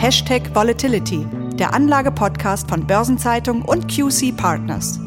Hashtag Volatility, der Anlage-Podcast von Börsenzeitung und QC Partners.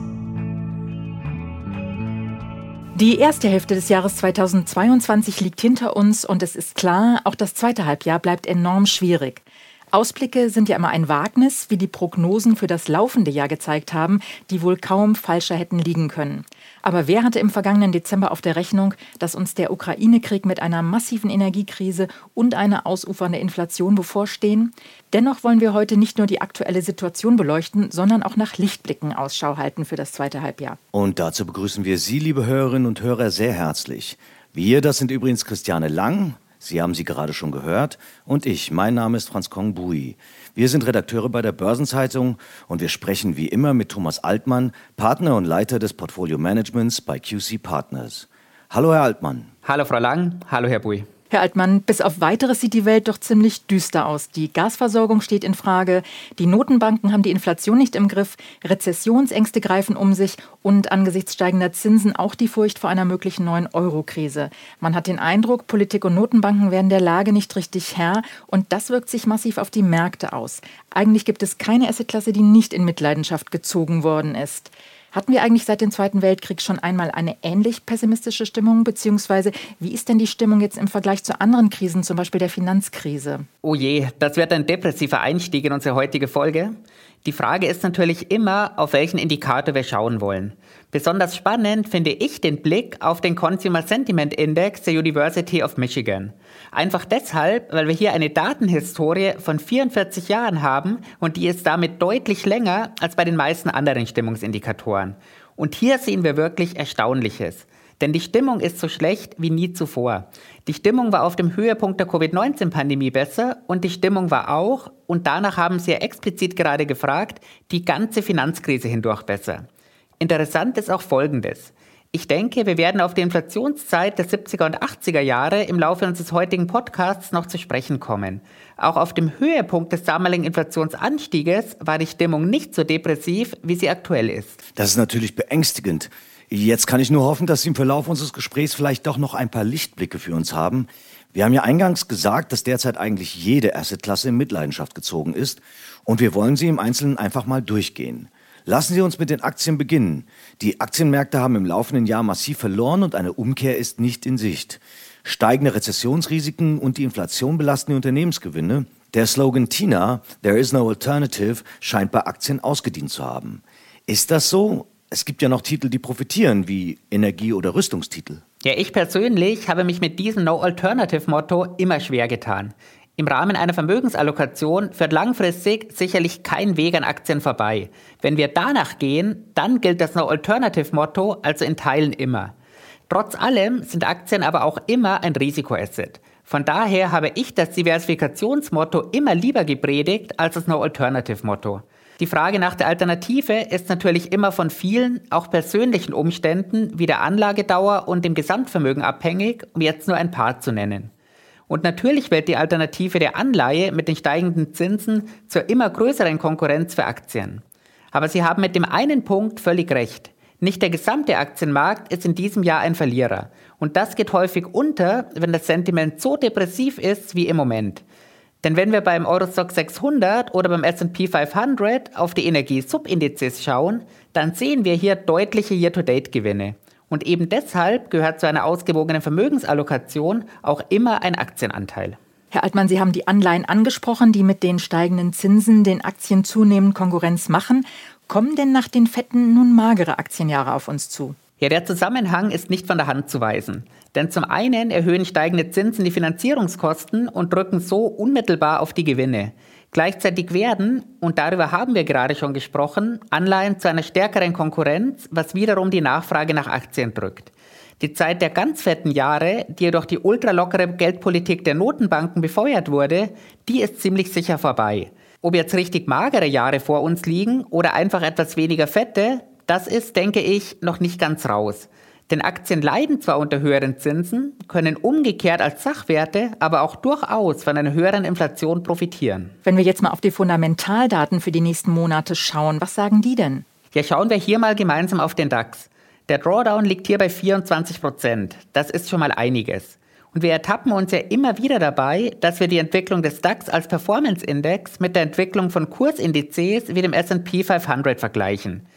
Die erste Hälfte des Jahres 2022 liegt hinter uns und es ist klar, auch das zweite Halbjahr bleibt enorm schwierig. Ausblicke sind ja immer ein Wagnis, wie die Prognosen für das laufende Jahr gezeigt haben, die wohl kaum falscher hätten liegen können. Aber wer hatte im vergangenen Dezember auf der Rechnung, dass uns der Ukraine-Krieg mit einer massiven Energiekrise und einer ausufernde Inflation bevorstehen? Dennoch wollen wir heute nicht nur die aktuelle Situation beleuchten, sondern auch nach Lichtblicken Ausschau halten für das zweite Halbjahr. Und dazu begrüßen wir Sie, liebe Hörerinnen und Hörer, sehr herzlich. Wir, das sind übrigens Christiane Lang, Sie haben sie gerade schon gehört. Und ich, mein Name ist Franz Kong Bui. Wir sind Redakteure bei der Börsenzeitung und wir sprechen wie immer mit Thomas Altmann, Partner und Leiter des Portfolio Managements bei QC Partners. Hallo, Herr Altmann. Hallo, Frau Lang. Hallo, Herr Bui. Herr Altmann, bis auf weiteres sieht die Welt doch ziemlich düster aus. Die Gasversorgung steht in Frage, die Notenbanken haben die Inflation nicht im Griff, Rezessionsängste greifen um sich und angesichts steigender Zinsen auch die Furcht vor einer möglichen neuen Euro-Krise. Man hat den Eindruck, Politik und Notenbanken werden der Lage nicht richtig Herr und das wirkt sich massiv auf die Märkte aus. Eigentlich gibt es keine Assetklasse, die nicht in Mitleidenschaft gezogen worden ist. Hatten wir eigentlich seit dem Zweiten Weltkrieg schon einmal eine ähnlich pessimistische Stimmung? Beziehungsweise wie ist denn die Stimmung jetzt im Vergleich zu anderen Krisen, zum Beispiel der Finanzkrise? Oh je, das wird ein depressiver Einstieg in unsere heutige Folge. Die Frage ist natürlich immer, auf welchen Indikator wir schauen wollen. Besonders spannend finde ich den Blick auf den Consumer Sentiment Index der University of Michigan. Einfach deshalb, weil wir hier eine Datenhistorie von 44 Jahren haben und die ist damit deutlich länger als bei den meisten anderen Stimmungsindikatoren. Und hier sehen wir wirklich Erstaunliches. Denn die Stimmung ist so schlecht wie nie zuvor. Die Stimmung war auf dem Höhepunkt der Covid-19-Pandemie besser und die Stimmung war auch, und danach haben Sie ja explizit gerade gefragt, die ganze Finanzkrise hindurch besser. Interessant ist auch Folgendes. Ich denke, wir werden auf die Inflationszeit der 70er und 80er Jahre im Laufe unseres heutigen Podcasts noch zu sprechen kommen. Auch auf dem Höhepunkt des damaligen Inflationsanstieges war die Stimmung nicht so depressiv, wie sie aktuell ist. Das ist natürlich beängstigend. Jetzt kann ich nur hoffen, dass Sie im Verlauf unseres Gesprächs vielleicht doch noch ein paar Lichtblicke für uns haben. Wir haben ja eingangs gesagt, dass derzeit eigentlich jede Assetklasse in Mitleidenschaft gezogen ist und wir wollen sie im Einzelnen einfach mal durchgehen. Lassen Sie uns mit den Aktien beginnen. Die Aktienmärkte haben im laufenden Jahr massiv verloren und eine Umkehr ist nicht in Sicht. Steigende Rezessionsrisiken und die Inflation belasten die Unternehmensgewinne. Der Slogan Tina, There is no alternative, scheint bei Aktien ausgedient zu haben. Ist das so? Es gibt ja noch Titel, die profitieren, wie Energie- oder Rüstungstitel. Ja, ich persönlich habe mich mit diesem No-Alternative-Motto immer schwer getan. Im Rahmen einer Vermögensallokation führt langfristig sicherlich kein Weg an Aktien vorbei. Wenn wir danach gehen, dann gilt das No-Alternative-Motto also in Teilen immer. Trotz allem sind Aktien aber auch immer ein Risikoasset. Von daher habe ich das Diversifikationsmotto immer lieber gepredigt als das No-Alternative-Motto. Die Frage nach der Alternative ist natürlich immer von vielen, auch persönlichen Umständen wie der Anlagedauer und dem Gesamtvermögen abhängig, um jetzt nur ein paar zu nennen. Und natürlich wird die Alternative der Anleihe mit den steigenden Zinsen zur immer größeren Konkurrenz für Aktien. Aber Sie haben mit dem einen Punkt völlig recht. Nicht der gesamte Aktienmarkt ist in diesem Jahr ein Verlierer. Und das geht häufig unter, wenn das Sentiment so depressiv ist wie im Moment. Denn wenn wir beim Eurostock 600 oder beim S&P 500 auf die Energiesubindizes schauen, dann sehen wir hier deutliche Year-to-Date-Gewinne. Und eben deshalb gehört zu einer ausgewogenen Vermögensallokation auch immer ein Aktienanteil. Herr Altmann, Sie haben die Anleihen angesprochen, die mit den steigenden Zinsen den Aktien zunehmend Konkurrenz machen. Kommen denn nach den fetten nun magere Aktienjahre auf uns zu? Ja, der Zusammenhang ist nicht von der Hand zu weisen. Denn zum einen erhöhen steigende Zinsen die Finanzierungskosten und drücken so unmittelbar auf die Gewinne. Gleichzeitig werden, und darüber haben wir gerade schon gesprochen, Anleihen zu einer stärkeren Konkurrenz, was wiederum die Nachfrage nach Aktien drückt. Die Zeit der ganz fetten Jahre, die durch die ultralockere Geldpolitik der Notenbanken befeuert wurde, die ist ziemlich sicher vorbei. Ob jetzt richtig magere Jahre vor uns liegen oder einfach etwas weniger fette, das ist, denke ich, noch nicht ganz raus. Denn Aktien leiden zwar unter höheren Zinsen, können umgekehrt als Sachwerte aber auch durchaus von einer höheren Inflation profitieren. Wenn wir jetzt mal auf die Fundamentaldaten für die nächsten Monate schauen, was sagen die denn? Ja, schauen wir hier mal gemeinsam auf den DAX. Der Drawdown liegt hier bei 24 Prozent. Das ist schon mal einiges. Und wir ertappen uns ja immer wieder dabei, dass wir die Entwicklung des DAX als Performance-Index mit der Entwicklung von Kursindizes wie dem S&P 500 vergleichen.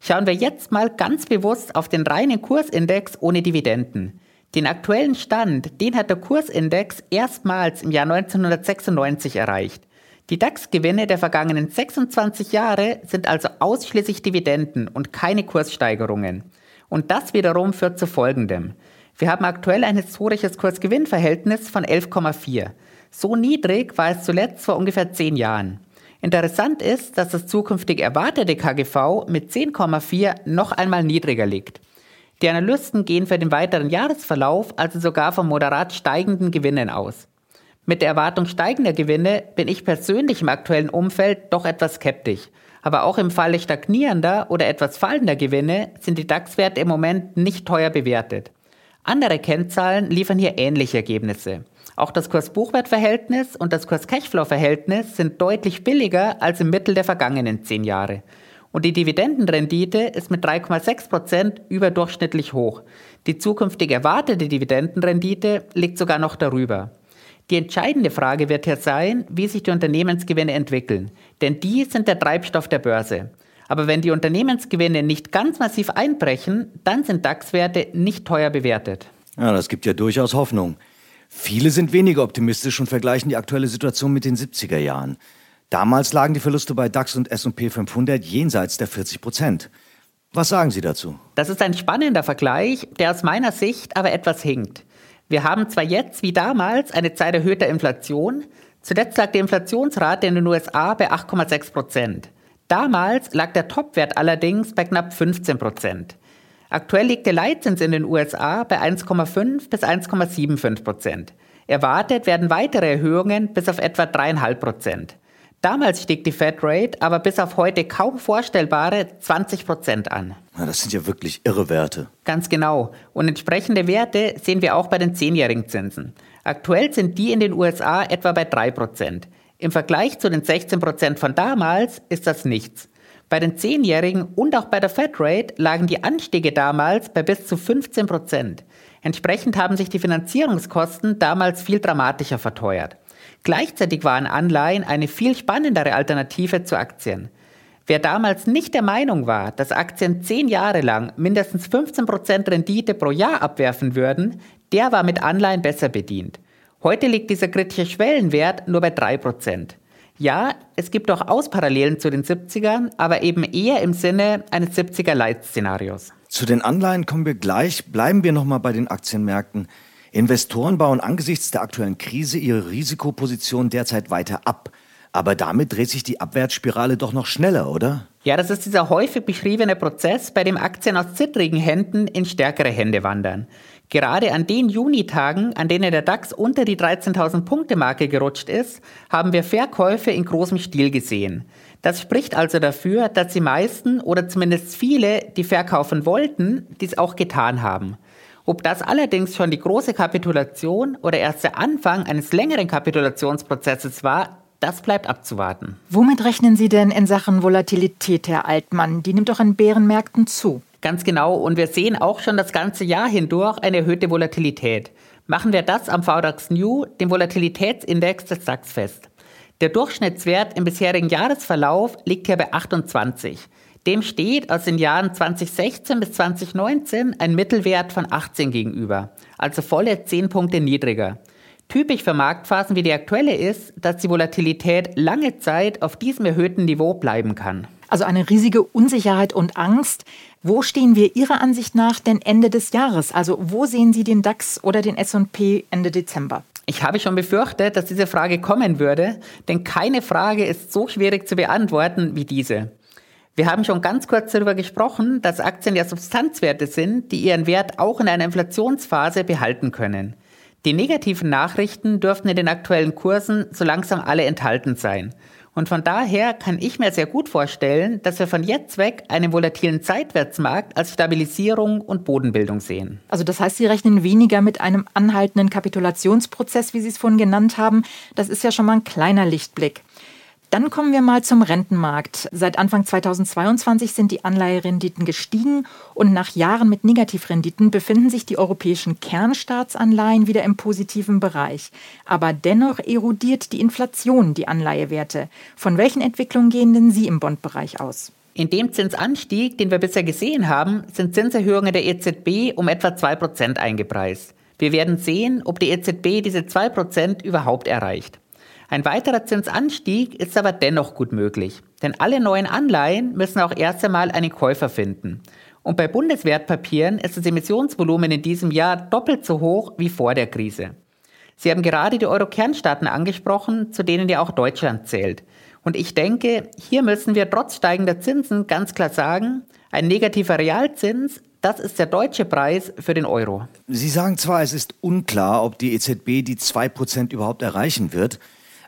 Schauen wir jetzt mal ganz bewusst auf den reinen Kursindex ohne Dividenden. Den aktuellen Stand, den hat der Kursindex erstmals im Jahr 1996 erreicht. Die DAX-Gewinne der vergangenen 26 Jahre sind also ausschließlich Dividenden und keine Kurssteigerungen. Und das wiederum führt zu Folgendem. Wir haben aktuell ein historisches Kursgewinnverhältnis von 11,4. So niedrig war es zuletzt vor ungefähr 10 Jahren. Interessant ist, dass das zukünftig erwartete KGV mit 10,4 noch einmal niedriger liegt. Die Analysten gehen für den weiteren Jahresverlauf also sogar von moderat steigenden Gewinnen aus. Mit der Erwartung steigender Gewinne bin ich persönlich im aktuellen Umfeld doch etwas skeptisch. Aber auch im Falle stagnierender oder etwas fallender Gewinne sind die DAX-Werte im Moment nicht teuer bewertet. Andere Kennzahlen liefern hier ähnliche Ergebnisse. Auch das Kurs-Buchwert-Verhältnis und das Kurs-Cashflow-Verhältnis sind deutlich billiger als im Mittel der vergangenen zehn Jahre. Und die Dividendenrendite ist mit 3,6 Prozent überdurchschnittlich hoch. Die zukünftig erwartete Dividendenrendite liegt sogar noch darüber. Die entscheidende Frage wird hier sein, wie sich die Unternehmensgewinne entwickeln. Denn die sind der Treibstoff der Börse. Aber wenn die Unternehmensgewinne nicht ganz massiv einbrechen, dann sind DAX-Werte nicht teuer bewertet. Ja, das gibt ja durchaus Hoffnung. Viele sind weniger optimistisch und vergleichen die aktuelle Situation mit den 70er Jahren. Damals lagen die Verluste bei DAX und S&P 500 jenseits der 40 Prozent. Was sagen Sie dazu? Das ist ein spannender Vergleich, der aus meiner Sicht aber etwas hinkt. Wir haben zwar jetzt wie damals eine Zeit erhöhter Inflation, zuletzt lag die Inflationsrate in den USA bei 8,6 Prozent. Damals lag der Topwert allerdings bei knapp 15 Prozent. Aktuell liegt der Leitzins in den USA bei 1,5 bis 1,75 Prozent. Erwartet werden weitere Erhöhungen bis auf etwa 3,5 Prozent. Damals stieg die Fed Rate aber bis auf heute kaum vorstellbare 20 Prozent an. das sind ja wirklich irre Werte. Ganz genau. Und entsprechende Werte sehen wir auch bei den zehnjährigen Zinsen. Aktuell sind die in den USA etwa bei 3 Prozent. Im Vergleich zu den 16 Prozent von damals ist das nichts. Bei den Zehnjährigen und auch bei der Fed Rate lagen die Anstiege damals bei bis zu 15 Prozent. Entsprechend haben sich die Finanzierungskosten damals viel dramatischer verteuert. Gleichzeitig waren Anleihen eine viel spannendere Alternative zu Aktien. Wer damals nicht der Meinung war, dass Aktien zehn Jahre lang mindestens 15% Rendite pro Jahr abwerfen würden, der war mit Anleihen besser bedient. Heute liegt dieser kritische Schwellenwert nur bei 3%. Ja, es gibt durchaus Parallelen zu den 70ern, aber eben eher im Sinne eines 70er-Leitszenarios. Zu den Anleihen kommen wir gleich. Bleiben wir nochmal bei den Aktienmärkten. Investoren bauen angesichts der aktuellen Krise ihre Risikoposition derzeit weiter ab. Aber damit dreht sich die Abwärtsspirale doch noch schneller, oder? Ja, das ist dieser häufig beschriebene Prozess, bei dem Aktien aus zittrigen Händen in stärkere Hände wandern. Gerade an den Junitagen, an denen der DAX unter die 13.000 Punkte Marke gerutscht ist, haben wir Verkäufe in großem Stil gesehen. Das spricht also dafür, dass die meisten oder zumindest viele, die verkaufen wollten, dies auch getan haben. Ob das allerdings schon die große Kapitulation oder erst der Anfang eines längeren Kapitulationsprozesses war, das bleibt abzuwarten. Womit rechnen Sie denn in Sachen Volatilität, Herr Altmann? Die nimmt doch an Bärenmärkten zu. Ganz genau. Und wir sehen auch schon das ganze Jahr hindurch eine erhöhte Volatilität. Machen wir das am VDAX New, dem Volatilitätsindex des DAX fest. Der Durchschnittswert im bisherigen Jahresverlauf liegt hier bei 28. Dem steht aus den Jahren 2016 bis 2019 ein Mittelwert von 18 gegenüber, also volle 10 Punkte niedriger. Typisch für Marktphasen wie die aktuelle ist, dass die Volatilität lange Zeit auf diesem erhöhten Niveau bleiben kann. Also eine riesige Unsicherheit und Angst. Wo stehen wir Ihrer Ansicht nach denn Ende des Jahres? Also wo sehen Sie den DAX oder den SP Ende Dezember? Ich habe schon befürchtet, dass diese Frage kommen würde, denn keine Frage ist so schwierig zu beantworten wie diese. Wir haben schon ganz kurz darüber gesprochen, dass Aktien ja Substanzwerte sind, die ihren Wert auch in einer Inflationsphase behalten können. Die negativen Nachrichten dürften in den aktuellen Kursen so langsam alle enthalten sein. Und von daher kann ich mir sehr gut vorstellen, dass wir von jetzt weg einen volatilen Seitwärtsmarkt als Stabilisierung und Bodenbildung sehen. Also das heißt, Sie rechnen weniger mit einem anhaltenden Kapitulationsprozess, wie Sie es vorhin genannt haben. Das ist ja schon mal ein kleiner Lichtblick. Dann kommen wir mal zum Rentenmarkt. Seit Anfang 2022 sind die Anleiherenditen gestiegen und nach Jahren mit Negativrenditen befinden sich die europäischen Kernstaatsanleihen wieder im positiven Bereich. Aber dennoch erodiert die Inflation die Anleihewerte. Von welchen Entwicklungen gehen denn Sie im Bondbereich aus? In dem Zinsanstieg, den wir bisher gesehen haben, sind Zinserhöhungen der EZB um etwa 2% eingepreist. Wir werden sehen, ob die EZB diese 2% überhaupt erreicht. Ein weiterer Zinsanstieg ist aber dennoch gut möglich, denn alle neuen Anleihen müssen auch erst einmal einen Käufer finden. Und bei Bundeswertpapieren ist das Emissionsvolumen in diesem Jahr doppelt so hoch wie vor der Krise. Sie haben gerade die Euro-Kernstaaten angesprochen, zu denen ja auch Deutschland zählt. Und ich denke, hier müssen wir trotz steigender Zinsen ganz klar sagen, ein negativer Realzins, das ist der deutsche Preis für den Euro. Sie sagen zwar, es ist unklar, ob die EZB die 2% überhaupt erreichen wird,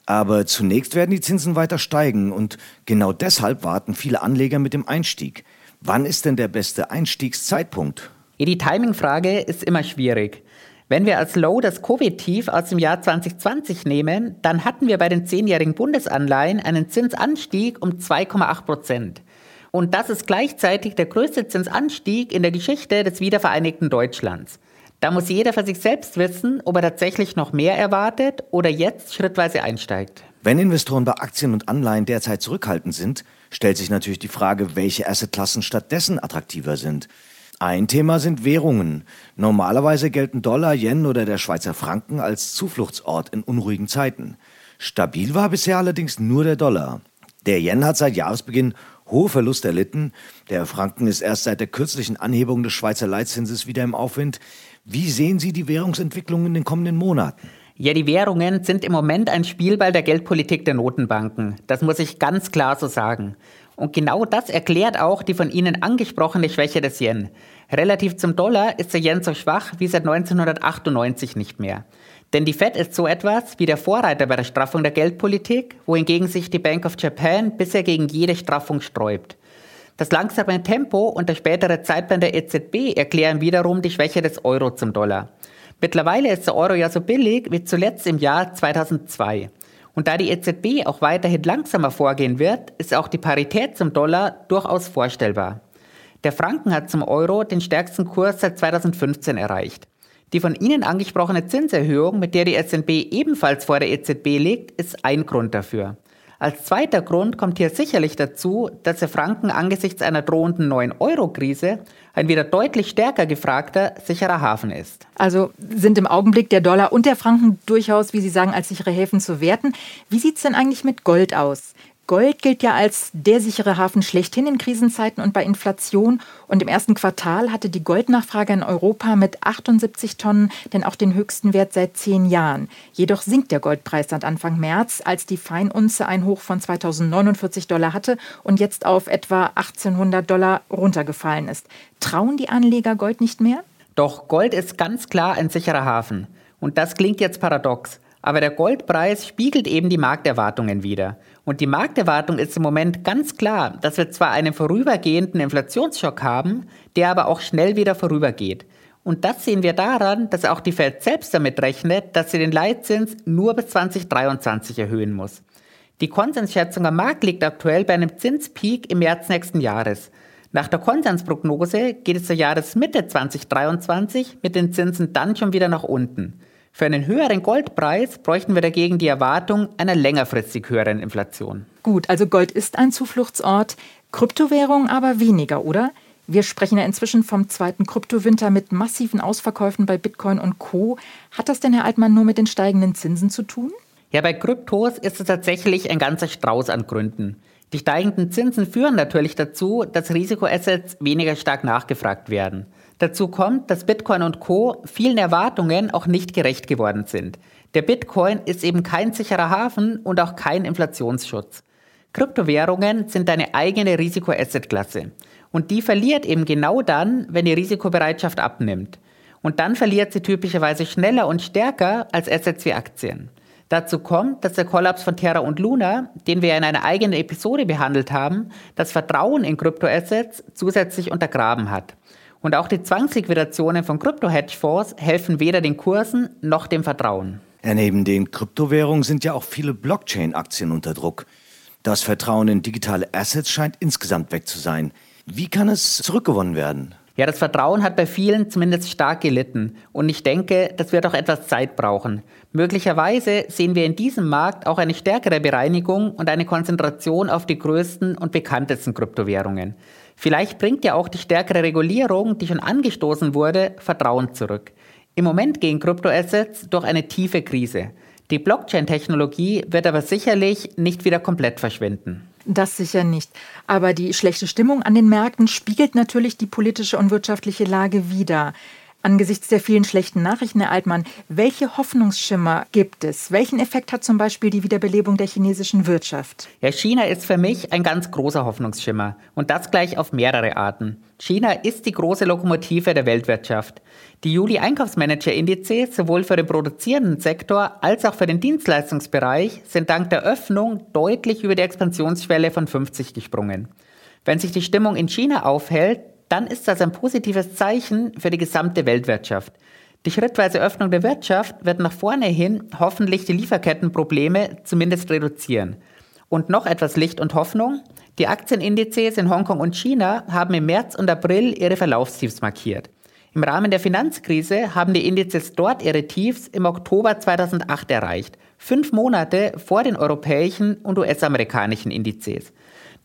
aber zunächst werden die Zinsen weiter steigen und genau deshalb warten viele Anleger mit dem Einstieg. Wann ist denn der beste Einstiegszeitpunkt? Die Timingfrage ist immer schwierig. Wenn wir als Low das Covid-Tief aus dem Jahr 2020 nehmen, dann hatten wir bei den zehnjährigen Bundesanleihen einen Zinsanstieg um 2,8 Prozent. Und das ist gleichzeitig der größte Zinsanstieg in der Geschichte des wiedervereinigten Deutschlands. Da muss jeder für sich selbst wissen, ob er tatsächlich noch mehr erwartet oder jetzt schrittweise einsteigt. Wenn Investoren bei Aktien und Anleihen derzeit zurückhaltend sind, stellt sich natürlich die Frage, welche Assetklassen stattdessen attraktiver sind. Ein Thema sind Währungen. Normalerweise gelten Dollar, Yen oder der Schweizer Franken als Zufluchtsort in unruhigen Zeiten. Stabil war bisher allerdings nur der Dollar. Der Yen hat seit Jahresbeginn hohe Verluste erlitten. Der Franken ist erst seit der kürzlichen Anhebung des Schweizer Leitzinses wieder im Aufwind. Wie sehen Sie die Währungsentwicklung in den kommenden Monaten? Ja, die Währungen sind im Moment ein Spielball der Geldpolitik der Notenbanken. Das muss ich ganz klar so sagen. Und genau das erklärt auch die von Ihnen angesprochene Schwäche des Yen. Relativ zum Dollar ist der Yen so schwach wie seit 1998 nicht mehr. Denn die Fed ist so etwas wie der Vorreiter bei der Straffung der Geldpolitik, wohingegen sich die Bank of Japan bisher gegen jede Straffung sträubt. Das langsame Tempo und der spätere Zeitplan der EZB erklären wiederum die Schwäche des Euro zum Dollar. Mittlerweile ist der Euro ja so billig wie zuletzt im Jahr 2002. Und da die EZB auch weiterhin langsamer vorgehen wird, ist auch die Parität zum Dollar durchaus vorstellbar. Der Franken hat zum Euro den stärksten Kurs seit 2015 erreicht. Die von Ihnen angesprochene Zinserhöhung, mit der die SNB ebenfalls vor der EZB liegt, ist ein Grund dafür. Als zweiter Grund kommt hier sicherlich dazu, dass der Franken angesichts einer drohenden neuen Euro-Krise ein wieder deutlich stärker gefragter, sicherer Hafen ist. Also sind im Augenblick der Dollar und der Franken durchaus, wie Sie sagen, als sichere Häfen zu werten. Wie sieht es denn eigentlich mit Gold aus? Gold gilt ja als der sichere Hafen schlechthin in Krisenzeiten und bei Inflation. Und im ersten Quartal hatte die Goldnachfrage in Europa mit 78 Tonnen denn auch den höchsten Wert seit zehn Jahren. Jedoch sinkt der Goldpreis seit Anfang März, als die Feinunze ein Hoch von 2049 Dollar hatte und jetzt auf etwa 1800 Dollar runtergefallen ist. Trauen die Anleger Gold nicht mehr? Doch Gold ist ganz klar ein sicherer Hafen. Und das klingt jetzt paradox. Aber der Goldpreis spiegelt eben die Markterwartungen wider. Und die Markterwartung ist im Moment ganz klar, dass wir zwar einen vorübergehenden Inflationsschock haben, der aber auch schnell wieder vorübergeht. Und das sehen wir daran, dass auch die Fed selbst damit rechnet, dass sie den Leitzins nur bis 2023 erhöhen muss. Die Konsensschätzung am Markt liegt aktuell bei einem Zinspeak im März nächsten Jahres. Nach der Konsensprognose geht es zur Jahresmitte 2023 mit den Zinsen dann schon wieder nach unten. Für einen höheren Goldpreis bräuchten wir dagegen die Erwartung einer längerfristig höheren Inflation. Gut, also Gold ist ein Zufluchtsort, Kryptowährungen aber weniger, oder? Wir sprechen ja inzwischen vom zweiten Kryptowinter mit massiven Ausverkäufen bei Bitcoin und Co. Hat das denn, Herr Altmann, nur mit den steigenden Zinsen zu tun? Ja, bei Kryptos ist es tatsächlich ein ganzer Strauß an Gründen. Die steigenden Zinsen führen natürlich dazu, dass Risikoassets weniger stark nachgefragt werden. Dazu kommt, dass Bitcoin und Co. vielen Erwartungen auch nicht gerecht geworden sind. Der Bitcoin ist eben kein sicherer Hafen und auch kein Inflationsschutz. Kryptowährungen sind eine eigene Risikoassetklasse. Und die verliert eben genau dann, wenn die Risikobereitschaft abnimmt. Und dann verliert sie typischerweise schneller und stärker als Assets wie Aktien. Dazu kommt, dass der Kollaps von Terra und Luna, den wir in einer eigenen Episode behandelt haben, das Vertrauen in Kryptoassets zusätzlich untergraben hat. Und auch die Zwangsliquidationen von Krypto-Hedgefonds helfen weder den Kursen noch dem Vertrauen. Ja, neben den Kryptowährungen sind ja auch viele Blockchain-Aktien unter Druck. Das Vertrauen in digitale Assets scheint insgesamt weg zu sein. Wie kann es zurückgewonnen werden? Ja, das Vertrauen hat bei vielen zumindest stark gelitten. Und ich denke, das wird auch etwas Zeit brauchen. Möglicherweise sehen wir in diesem Markt auch eine stärkere Bereinigung und eine Konzentration auf die größten und bekanntesten Kryptowährungen. Vielleicht bringt ja auch die stärkere Regulierung, die schon angestoßen wurde, Vertrauen zurück. Im Moment gehen Kryptoassets durch eine tiefe Krise. Die Blockchain-Technologie wird aber sicherlich nicht wieder komplett verschwinden. Das sicher nicht. Aber die schlechte Stimmung an den Märkten spiegelt natürlich die politische und wirtschaftliche Lage wider. Angesichts der vielen schlechten Nachrichten, Herr Altmann, welche Hoffnungsschimmer gibt es? Welchen Effekt hat zum Beispiel die Wiederbelebung der chinesischen Wirtschaft? Ja, China ist für mich ein ganz großer Hoffnungsschimmer. Und das gleich auf mehrere Arten. China ist die große Lokomotive der Weltwirtschaft. Die Juli-Einkaufsmanager-Indizes sowohl für den produzierenden Sektor als auch für den Dienstleistungsbereich sind dank der Öffnung deutlich über die Expansionsschwelle von 50 gesprungen. Wenn sich die Stimmung in China aufhält, dann ist das ein positives Zeichen für die gesamte Weltwirtschaft. Die schrittweise Öffnung der Wirtschaft wird nach vorne hin hoffentlich die Lieferkettenprobleme zumindest reduzieren. Und noch etwas Licht und Hoffnung. Die Aktienindizes in Hongkong und China haben im März und April ihre Verlaufstiefs markiert. Im Rahmen der Finanzkrise haben die Indizes dort ihre Tiefs im Oktober 2008 erreicht, fünf Monate vor den europäischen und US-amerikanischen Indizes.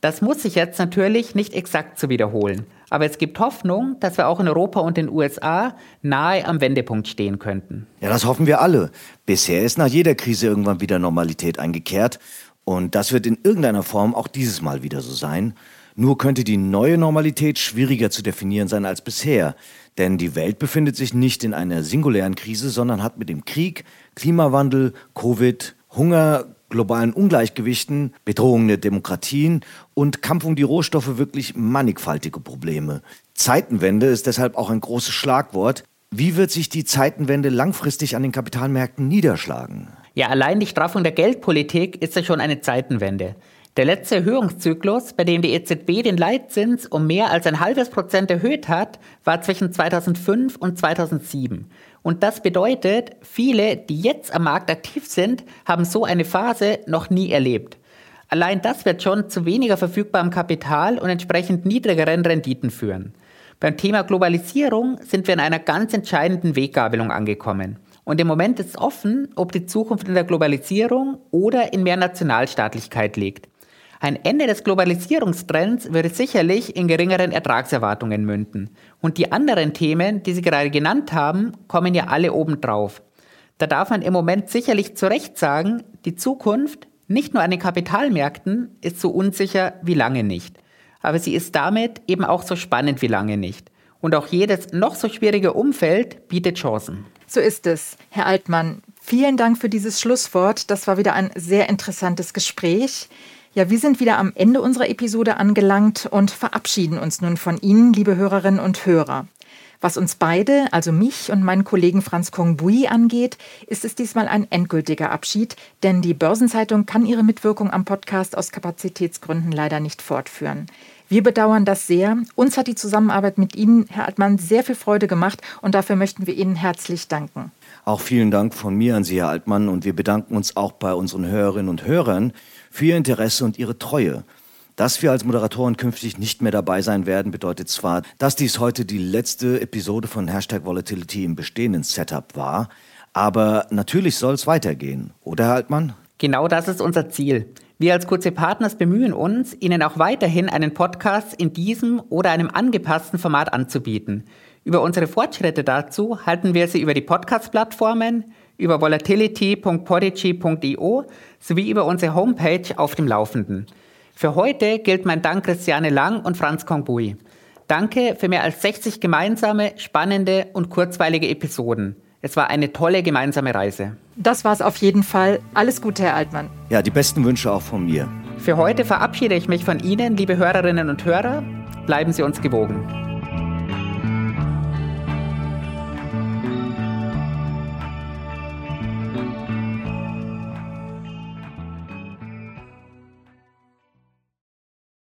Das muss sich jetzt natürlich nicht exakt so wiederholen, aber es gibt Hoffnung, dass wir auch in Europa und den USA nahe am Wendepunkt stehen könnten. Ja, das hoffen wir alle. Bisher ist nach jeder Krise irgendwann wieder Normalität eingekehrt und das wird in irgendeiner Form auch dieses Mal wieder so sein. Nur könnte die neue Normalität schwieriger zu definieren sein als bisher, denn die Welt befindet sich nicht in einer singulären Krise, sondern hat mit dem Krieg, Klimawandel, Covid, Hunger, globalen Ungleichgewichten, Bedrohungen der Demokratien und Kampf um die Rohstoffe wirklich mannigfaltige Probleme. Zeitenwende ist deshalb auch ein großes Schlagwort. Wie wird sich die Zeitenwende langfristig an den Kapitalmärkten niederschlagen? Ja, allein die Straffung der Geldpolitik ist ja schon eine Zeitenwende. Der letzte Erhöhungszyklus, bei dem die EZB den Leitzins um mehr als ein halbes Prozent erhöht hat, war zwischen 2005 und 2007. Und das bedeutet, viele, die jetzt am Markt aktiv sind, haben so eine Phase noch nie erlebt. Allein das wird schon zu weniger verfügbarem Kapital und entsprechend niedrigeren Renditen führen. Beim Thema Globalisierung sind wir in einer ganz entscheidenden Weggabelung angekommen. Und im Moment ist offen, ob die Zukunft in der Globalisierung oder in mehr Nationalstaatlichkeit liegt. Ein Ende des Globalisierungstrends würde sicherlich in geringeren Ertragserwartungen münden. Und die anderen Themen, die Sie gerade genannt haben, kommen ja alle obendrauf. Da darf man im Moment sicherlich zu Recht sagen, die Zukunft, nicht nur an den Kapitalmärkten, ist so unsicher wie lange nicht. Aber sie ist damit eben auch so spannend wie lange nicht. Und auch jedes noch so schwierige Umfeld bietet Chancen. So ist es, Herr Altmann. Vielen Dank für dieses Schlusswort. Das war wieder ein sehr interessantes Gespräch. Ja, wir sind wieder am Ende unserer Episode angelangt und verabschieden uns nun von Ihnen, liebe Hörerinnen und Hörer. Was uns beide, also mich und meinen Kollegen Franz Kongbui angeht, ist es diesmal ein endgültiger Abschied, denn die Börsenzeitung kann ihre Mitwirkung am Podcast aus Kapazitätsgründen leider nicht fortführen. Wir bedauern das sehr. Uns hat die Zusammenarbeit mit Ihnen, Herr Altmann, sehr viel Freude gemacht und dafür möchten wir Ihnen herzlich danken. Auch vielen Dank von mir an Sie, Herr Altmann, und wir bedanken uns auch bei unseren Hörerinnen und Hörern für Ihr Interesse und Ihre Treue. Dass wir als Moderatoren künftig nicht mehr dabei sein werden, bedeutet zwar, dass dies heute die letzte Episode von Hashtag Volatility im bestehenden Setup war, aber natürlich soll es weitergehen, oder Herr Altmann? Genau das ist unser Ziel. Wir als kurze Partners bemühen uns, Ihnen auch weiterhin einen Podcast in diesem oder einem angepassten Format anzubieten. Über unsere Fortschritte dazu halten wir Sie über die Podcast-Plattformen, über volatility.podigy.io sowie über unsere Homepage auf dem Laufenden. Für heute gilt mein Dank Christiane Lang und Franz Kongbui. Danke für mehr als 60 gemeinsame, spannende und kurzweilige Episoden. Es war eine tolle gemeinsame Reise. Das war es auf jeden Fall. Alles Gute, Herr Altmann. Ja, die besten Wünsche auch von mir. Für heute verabschiede ich mich von Ihnen, liebe Hörerinnen und Hörer. Bleiben Sie uns gewogen.